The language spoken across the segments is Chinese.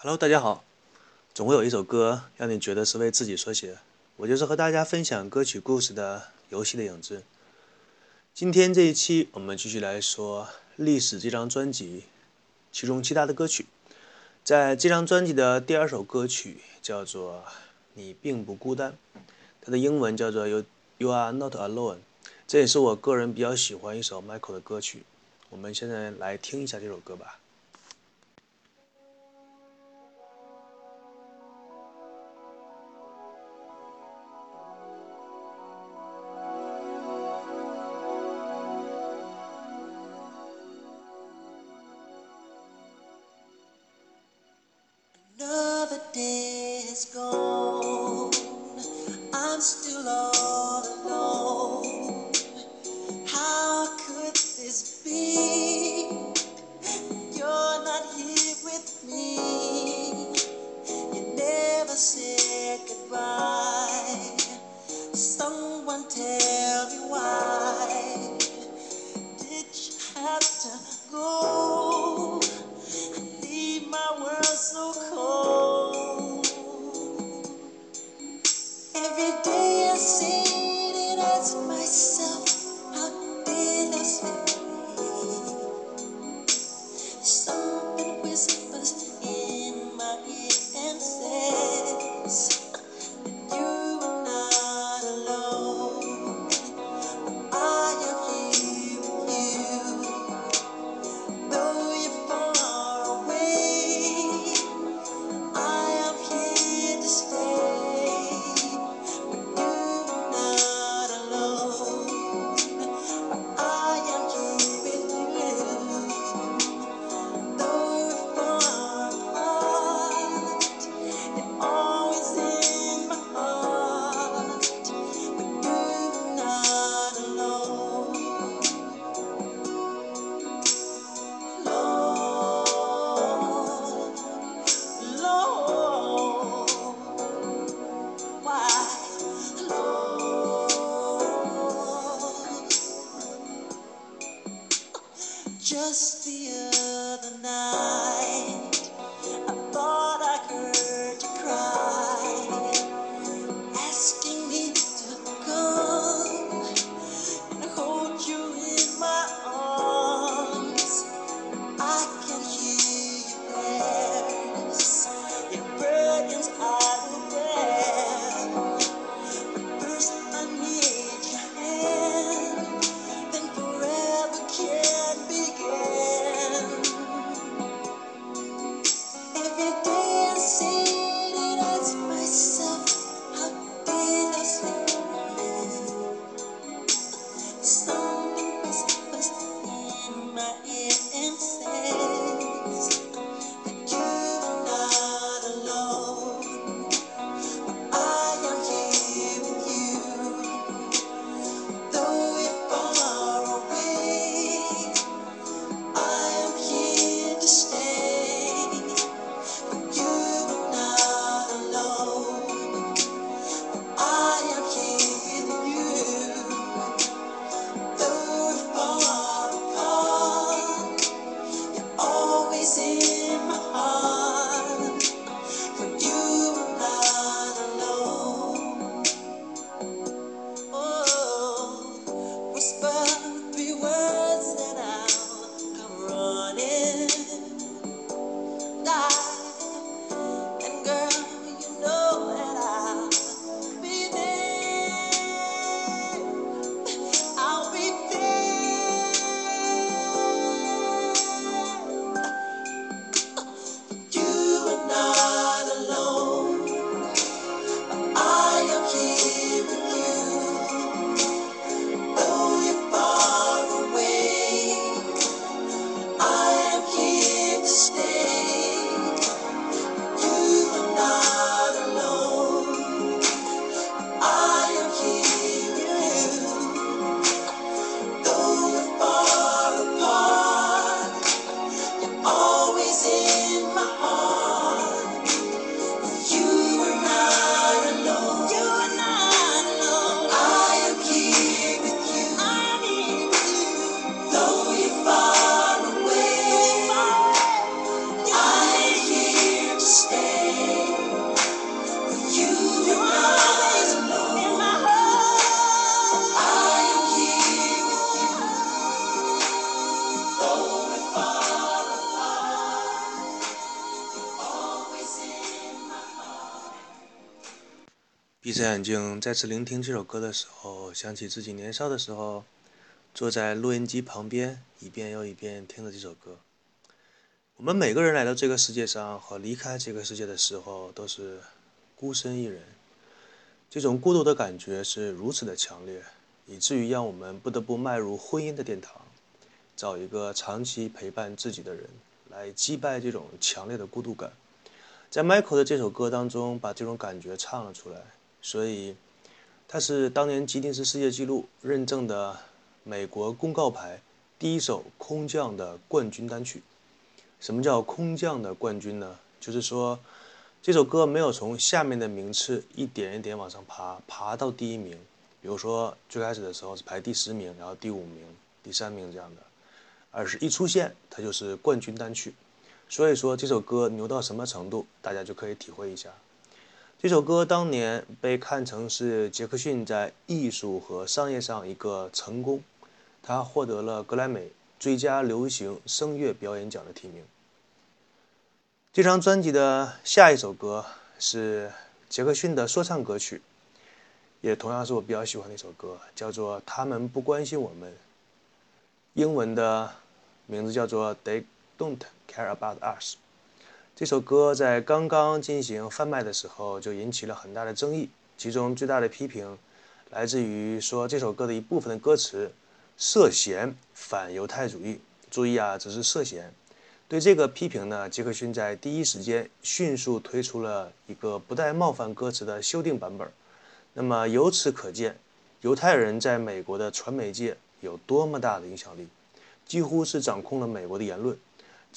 Hello，大家好。总会有一首歌让你觉得是为自己所写，我就是和大家分享歌曲故事的《游戏的影子》。今天这一期，我们继续来说《历史》这张专辑，其中其他的歌曲。在这张专辑的第二首歌曲叫做《你并不孤单》，它的英文叫做《You You Are Not Alone》。这也是我个人比较喜欢一首 Michael 的歌曲。我们现在来听一下这首歌吧。眼镜，再次聆听这首歌的时候，想起自己年少的时候，坐在录音机旁边，一遍又一遍听着这首歌。我们每个人来到这个世界上和离开这个世界的时候，都是孤身一人。这种孤独的感觉是如此的强烈，以至于让我们不得不迈入婚姻的殿堂，找一个长期陪伴自己的人，来击败这种强烈的孤独感。在 Michael 的这首歌当中，把这种感觉唱了出来。所以，它是当年吉尼斯世界纪录认证的美国公告牌第一首空降的冠军单曲。什么叫空降的冠军呢？就是说，这首歌没有从下面的名次一点一点往上爬，爬到第一名。比如说，最开始的时候是排第十名，然后第五名、第三名这样的，而是一出现它就是冠军单曲。所以说，这首歌牛到什么程度，大家就可以体会一下。这首歌当年被看成是杰克逊在艺术和商业上一个成功，他获得了格莱美最佳流行声乐表演奖的提名。这张专辑的下一首歌是杰克逊的说唱歌曲，也同样是我比较喜欢的一首歌，叫做《他们不关心我们》，英文的名字叫做《They Don't Care About Us》。这首歌在刚刚进行贩卖的时候就引起了很大的争议，其中最大的批评来自于说这首歌的一部分的歌词涉嫌反犹太主义。注意啊，只是涉嫌。对这个批评呢，杰克逊在第一时间迅速推出了一个不带冒犯歌词的修订版本。那么由此可见，犹太人在美国的传媒界有多么大的影响力，几乎是掌控了美国的言论。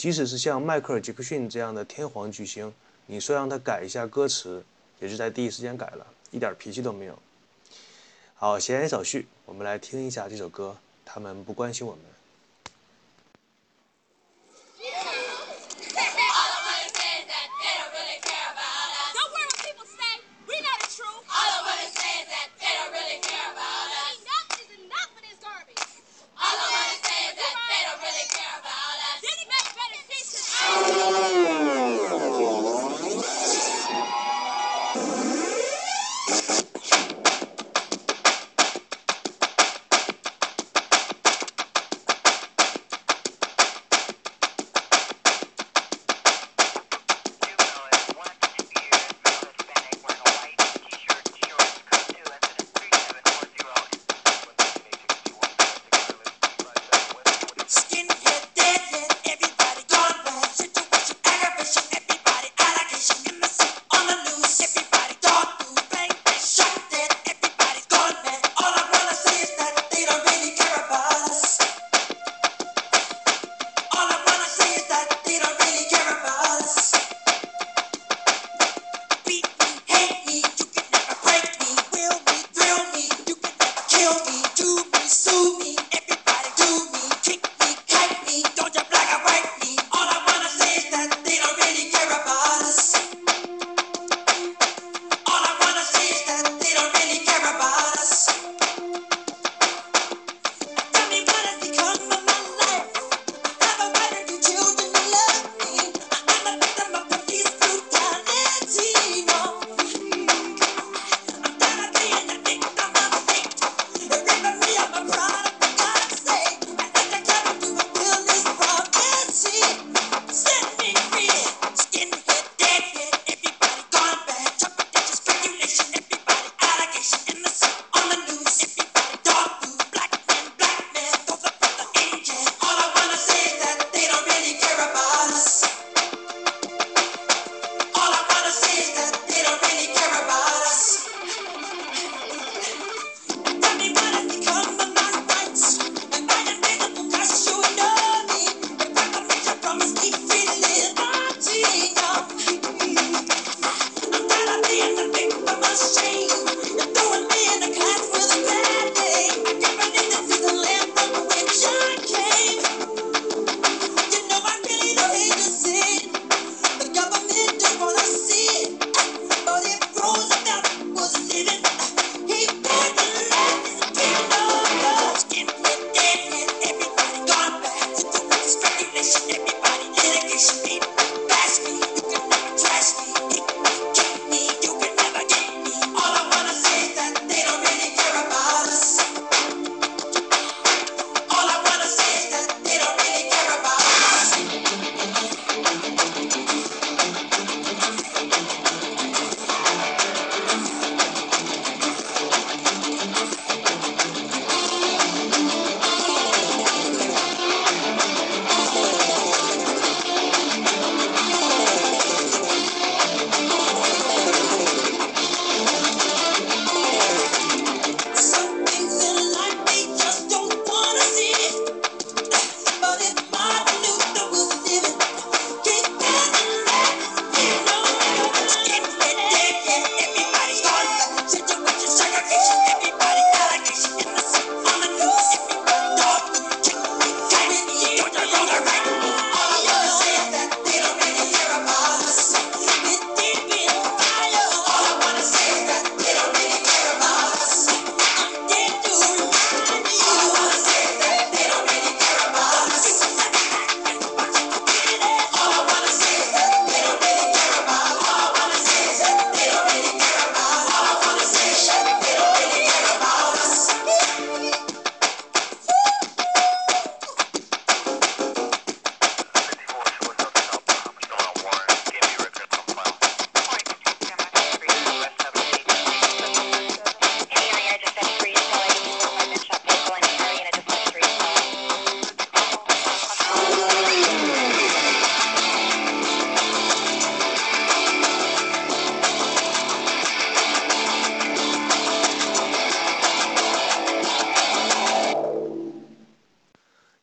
即使是像迈克尔·杰克逊这样的天皇巨星，你说让他改一下歌词，也是在第一时间改了，一点脾气都没有。好，闲言少叙，我们来听一下这首歌。他们不关心我们。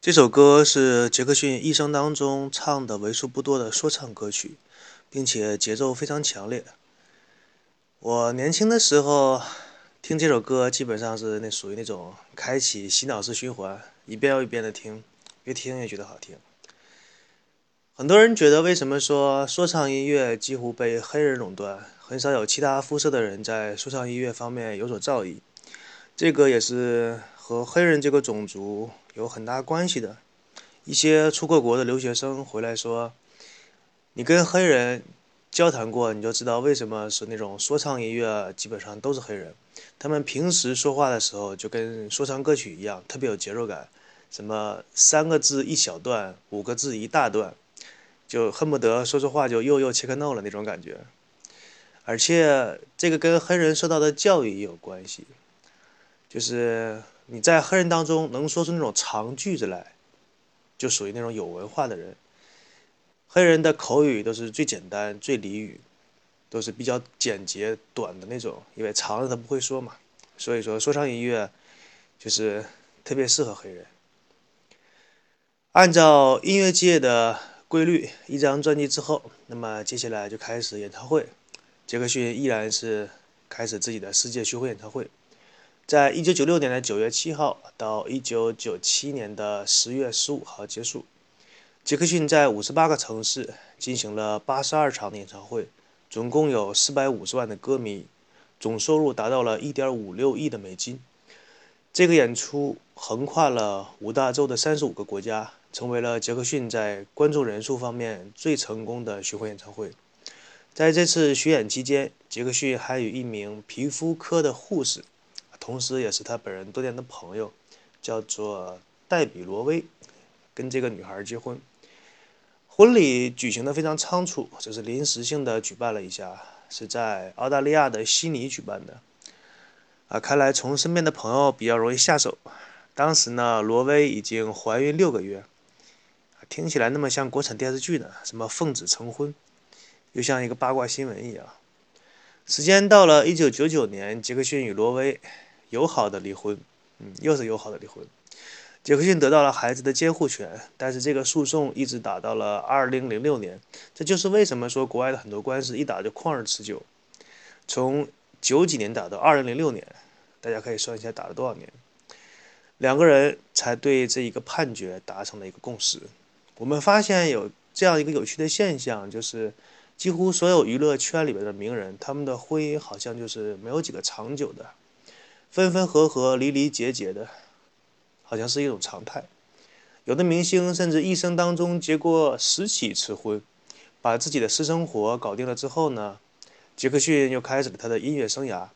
这首歌是杰克逊一生当中唱的为数不多的说唱歌曲，并且节奏非常强烈。我年轻的时候听这首歌，基本上是那属于那种开启洗脑式循环，一遍又一遍的听，越听越觉得好听。很多人觉得，为什么说说唱音乐几乎被黑人垄断，很少有其他肤色的人在说唱音乐方面有所造诣？这个也是和黑人这个种族有很大关系的。一些出过国的留学生回来说：“你跟黑人交谈过，你就知道为什么是那种说唱音乐基本上都是黑人。他们平时说话的时候就跟说唱歌曲一样，特别有节奏感，什么三个字一小段，五个字一大段。”就恨不得说说话就又又切克闹了那种感觉，而且这个跟黑人受到的教育也有关系，就是你在黑人当中能说出那种长句子来，就属于那种有文化的人。黑人的口语都是最简单、最俚语，都是比较简洁短的那种，因为长的他不会说嘛。所以说说唱音乐就是特别适合黑人。按照音乐界的。规律一张专辑之后，那么接下来就开始演唱会。杰克逊依然是开始自己的世界巡回演唱会，在一九九六年的九月七号到一九九七年的十月十五号结束。杰克逊在五十八个城市进行了八十二场的演唱会，总共有四百五十万的歌迷，总收入达到了一点五六亿的美金。这个演出横跨了五大洲的三十五个国家。成为了杰克逊在观众人数方面最成功的巡回演唱会。在这次巡演期间，杰克逊还与一名皮肤科的护士，同时也是他本人多年的朋友，叫做黛比·罗威，跟这个女孩结婚。婚礼举行的非常仓促，就是临时性的举办了一下，是在澳大利亚的悉尼举办的。啊，看来从身边的朋友比较容易下手。当时呢，罗威已经怀孕六个月。听起来那么像国产电视剧呢？什么奉子成婚，又像一个八卦新闻一样。时间到了一九九九年，杰克逊与罗威友好的离婚，嗯，又是友好的离婚。杰克逊得到了孩子的监护权，但是这个诉讼一直打到了二零零六年。这就是为什么说国外的很多官司一打就旷日持久，从九几年打到二零零六年，大家可以算一下打了多少年。两个人才对这一个判决达成了一个共识。我们发现有这样一个有趣的现象，就是几乎所有娱乐圈里边的名人，他们的婚姻好像就是没有几个长久的，分分合合、离离结结的，好像是一种常态。有的明星甚至一生当中结过十起次婚，把自己的私生活搞定了之后呢，杰克逊又开始了他的音乐生涯。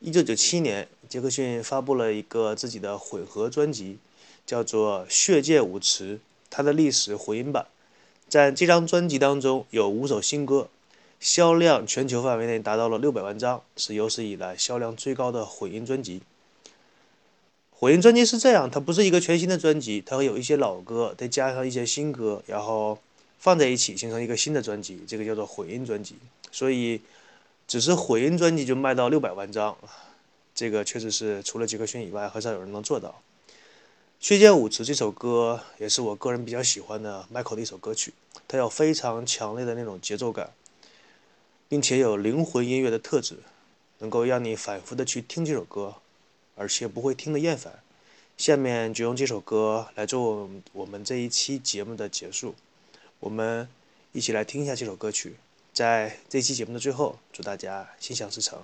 一九九七年，杰克逊发布了一个自己的混合专辑，叫做《血溅舞池》。他的历史回音版，在这张专辑当中有五首新歌，销量全球范围内达到了六百万张，是有史以来销量最高的混音专辑。混音专辑是这样，它不是一个全新的专辑，它会有一些老歌，再加上一些新歌，然后放在一起形成一个新的专辑，这个叫做混音专辑。所以，只是混音专辑就卖到六百万张，这个确实是除了杰克逊以外，很少有人能做到。《血溅舞池》这首歌也是我个人比较喜欢的 Michael 的一首歌曲，它有非常强烈的那种节奏感，并且有灵魂音乐的特质，能够让你反复的去听这首歌，而且不会听得厌烦。下面就用这首歌来做我们这一期节目的结束，我们一起来听一下这首歌曲。在这期节目的最后，祝大家心想事成。